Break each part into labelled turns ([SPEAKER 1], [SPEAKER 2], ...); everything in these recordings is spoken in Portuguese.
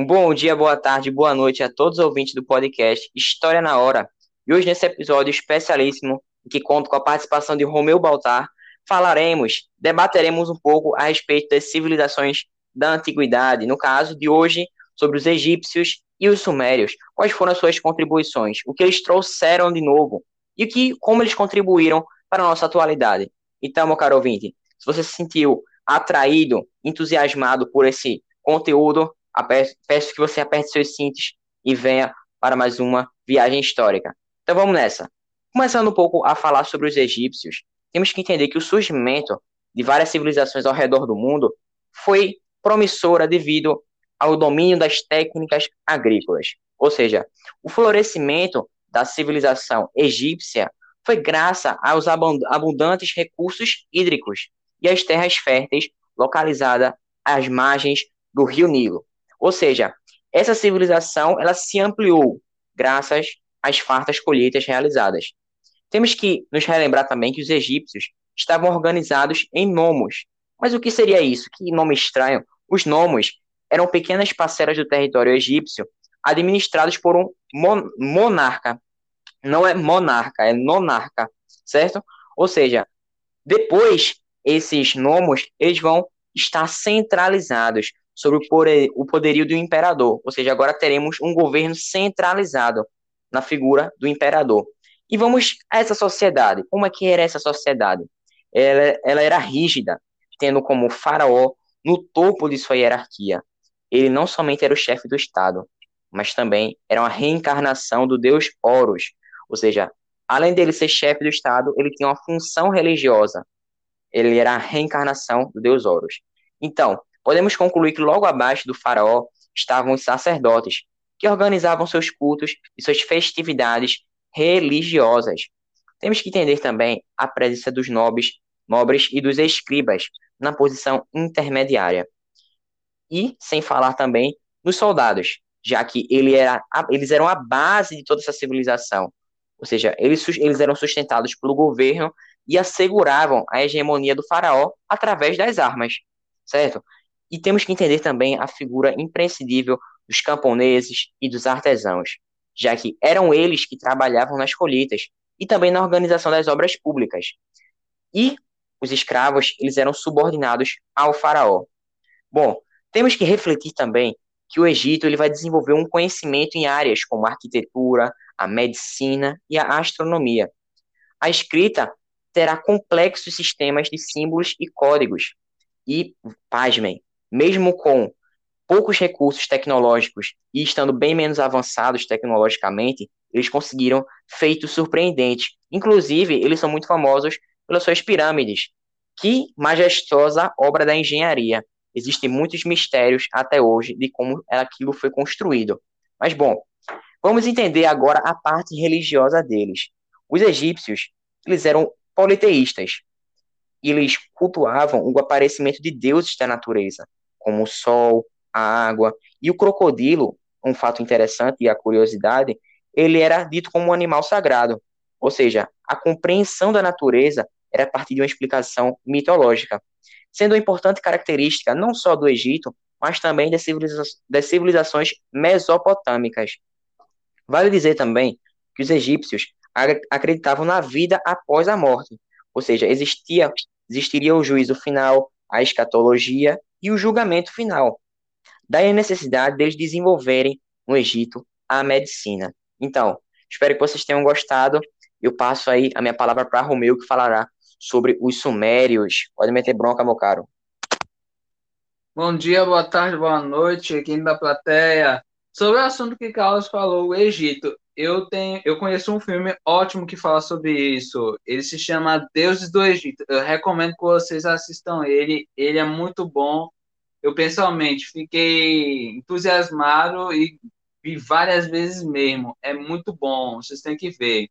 [SPEAKER 1] Um bom dia, boa tarde, boa noite a todos os ouvintes do podcast História na Hora. E hoje, nesse episódio especialíssimo, que conta com a participação de Romeu Baltar, falaremos, debateremos um pouco a respeito das civilizações da antiguidade. No caso de hoje, sobre os egípcios e os sumérios. Quais foram as suas contribuições? O que eles trouxeram de novo? E que, como eles contribuíram para a nossa atualidade? Então, meu caro ouvinte, se você se sentiu atraído, entusiasmado por esse conteúdo, peço que você aperte seus cintos e venha para mais uma viagem histórica. Então vamos nessa. Começando um pouco a falar sobre os egípcios, temos que entender que o surgimento de várias civilizações ao redor do mundo foi promissora devido ao domínio das técnicas agrícolas. Ou seja, o florescimento da civilização egípcia foi graças aos abundantes recursos hídricos e às terras férteis localizadas às margens do rio Nilo. Ou seja, essa civilização ela se ampliou graças às fartas colheitas realizadas. Temos que nos relembrar também que os egípcios estavam organizados em nomos. Mas o que seria isso? Que nome estranho. Os nomos eram pequenas parcelas do território egípcio administrados por um monarca. Não é monarca, é nonarca, certo? Ou seja, depois esses nomos eles vão estar centralizados sobre o, poder, o poderio do imperador. Ou seja, agora teremos um governo centralizado na figura do imperador. E vamos a essa sociedade. Como é que era essa sociedade? Ela, ela era rígida, tendo como faraó no topo de sua hierarquia. Ele não somente era o chefe do Estado, mas também era uma reencarnação do deus Horus. Ou seja, além dele ser chefe do Estado, ele tinha uma função religiosa. Ele era a reencarnação do deus Horus. Então, podemos concluir que logo abaixo do faraó estavam os sacerdotes, que organizavam seus cultos e suas festividades religiosas. Temos que entender também a presença dos nobres, nobres e dos escribas na posição intermediária. E sem falar também nos soldados, já que ele era, eles eram a base de toda essa civilização. Ou seja, eles, eles eram sustentados pelo governo e asseguravam a hegemonia do faraó através das armas, certo? E temos que entender também a figura imprescindível dos camponeses e dos artesãos, já que eram eles que trabalhavam nas colheitas e também na organização das obras públicas. E os escravos, eles eram subordinados ao faraó. Bom, temos que refletir também que o Egito ele vai desenvolver um conhecimento em áreas como a arquitetura, a medicina e a astronomia. A escrita terá complexos sistemas de símbolos e códigos. E, pasmem, mesmo com poucos recursos tecnológicos e estando bem menos avançados tecnologicamente, eles conseguiram feitos surpreendentes. Inclusive, eles são muito famosos pelas suas pirâmides. Que majestosa obra da engenharia. Existem muitos mistérios até hoje de como aquilo foi construído. Mas, bom, vamos entender agora a parte religiosa deles. Os egípcios, eles eram politeístas. Eles cultuavam o aparecimento de deuses da natureza, como o sol, a água. E o crocodilo, um fato interessante e a curiosidade, ele era dito como um animal sagrado. Ou seja, a compreensão da natureza era a partir de uma explicação mitológica, sendo uma importante característica não só do Egito, mas também das, civiliza das civilizações mesopotâmicas. Vale dizer também que os egípcios acreditavam na vida após a morte, ou seja, existia, existiria o juízo final, a escatologia e o julgamento final. Daí a necessidade deles desenvolverem no Egito a medicina. Então, espero que vocês tenham gostado. Eu passo aí a minha palavra para Romeu, que falará sobre os sumérios. Pode meter bronca, meu caro.
[SPEAKER 2] Bom dia, boa tarde, boa noite, aqui da plateia. Sobre o assunto que Carlos falou, o Egito. Eu tenho, eu conheço um filme ótimo que fala sobre isso. Ele se chama Deuses do Egito. Eu recomendo que vocês assistam ele. Ele é muito bom. Eu pessoalmente fiquei entusiasmado e vi várias vezes mesmo. É muito bom. Vocês têm que ver.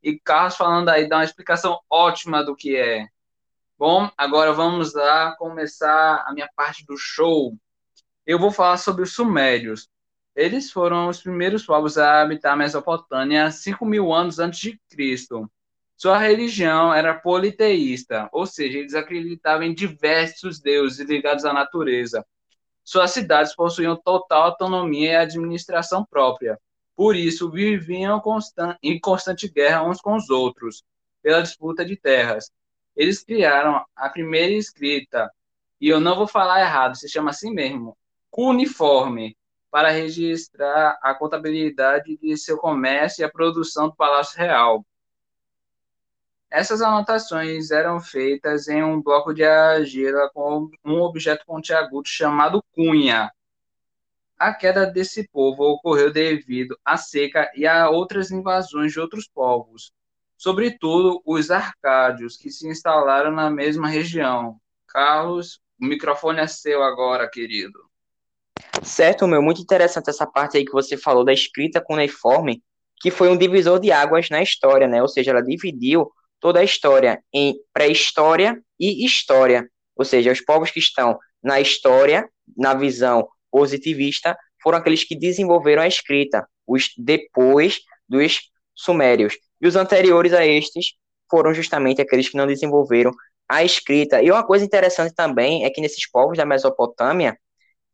[SPEAKER 2] E Carlos falando aí dá uma explicação ótima do que é. Bom, agora vamos lá começar a minha parte do show. Eu vou falar sobre os sumérios. Eles foram os primeiros povos a habitar a Mesopotâmia 5 mil anos antes de Cristo. Sua religião era politeísta, ou seja, eles acreditavam em diversos deuses ligados à natureza. Suas cidades possuíam total autonomia e administração própria. Por isso, viviam em constante guerra uns com os outros, pela disputa de terras. Eles criaram a primeira escrita, e eu não vou falar errado, se chama assim mesmo, cuneiforme, para registrar a contabilidade de seu comércio e a produção do Palácio Real. Essas anotações eram feitas em um bloco de argila com um objeto pontiagudo chamado cunha. A queda desse povo ocorreu devido à seca e a outras invasões de outros povos, sobretudo os arcádios, que se instalaram na mesma região. Carlos, o microfone é seu agora, querido.
[SPEAKER 1] Certo, meu, muito interessante essa parte aí que você falou da escrita cuneiforme, que foi um divisor de águas na história, né? Ou seja, ela dividiu toda a história em pré-história e história. Ou seja, os povos que estão na história, na visão positivista, foram aqueles que desenvolveram a escrita, os depois dos sumérios. E os anteriores a estes foram justamente aqueles que não desenvolveram a escrita. E uma coisa interessante também é que nesses povos da Mesopotâmia,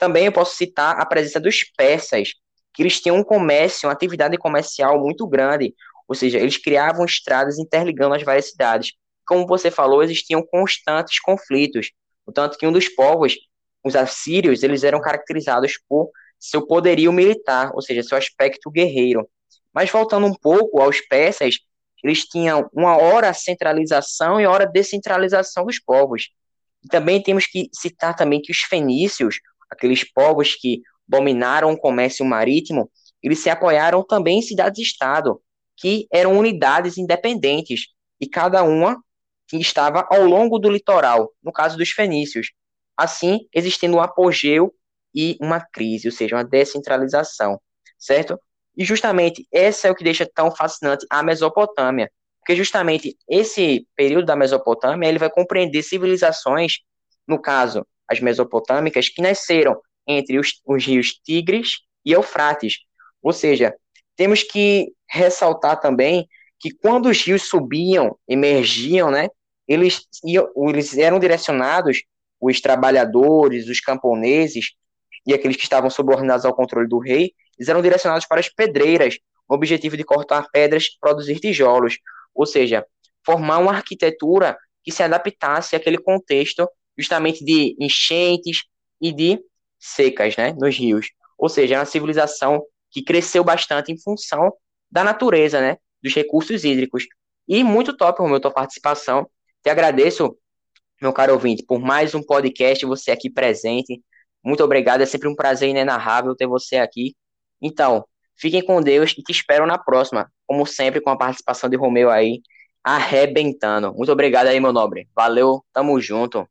[SPEAKER 1] também eu posso citar a presença dos persas, que eles tinham um comércio, uma atividade comercial muito grande, ou seja, eles criavam estradas interligando as várias cidades. Como você falou, existiam constantes conflitos, tanto que um dos povos, os assírios, eles eram caracterizados por seu poderio militar, ou seja, seu aspecto guerreiro. Mas voltando um pouco aos persas, eles tinham uma hora centralização e hora descentralização dos povos. E também temos que citar também que os fenícios, aqueles povos que dominaram o comércio marítimo, eles se apoiaram também em cidades-estado, que eram unidades independentes, e cada uma estava ao longo do litoral, no caso dos fenícios. Assim, existindo um apogeu e uma crise, ou seja, uma descentralização, certo? E justamente esse é o que deixa tão fascinante a Mesopotâmia, porque justamente esse período da Mesopotâmia ele vai compreender civilizações, no caso as mesopotâmicas, que nasceram entre os, os rios Tigres e Eufrates. Ou seja, temos que ressaltar também que quando os rios subiam, emergiam, né, eles, iam, eles eram direcionados, os trabalhadores, os camponeses e aqueles que estavam subordinados ao controle do rei, eles eram direcionados para as pedreiras, com o objetivo de cortar pedras e produzir tijolos, ou seja, formar uma arquitetura que se adaptasse àquele contexto justamente de enchentes e de secas, né, nos rios. Ou seja, é uma civilização que cresceu bastante em função da natureza, né, dos recursos hídricos. E muito top, Romeu, tua participação. Te agradeço, meu caro ouvinte, por mais um podcast, você aqui presente. Muito obrigado, é sempre um prazer inenarrável ter você aqui. Então, fiquem com Deus e te espero na próxima, como sempre, com a participação de Romeu aí, arrebentando. Muito obrigado aí, meu nobre. Valeu, tamo junto.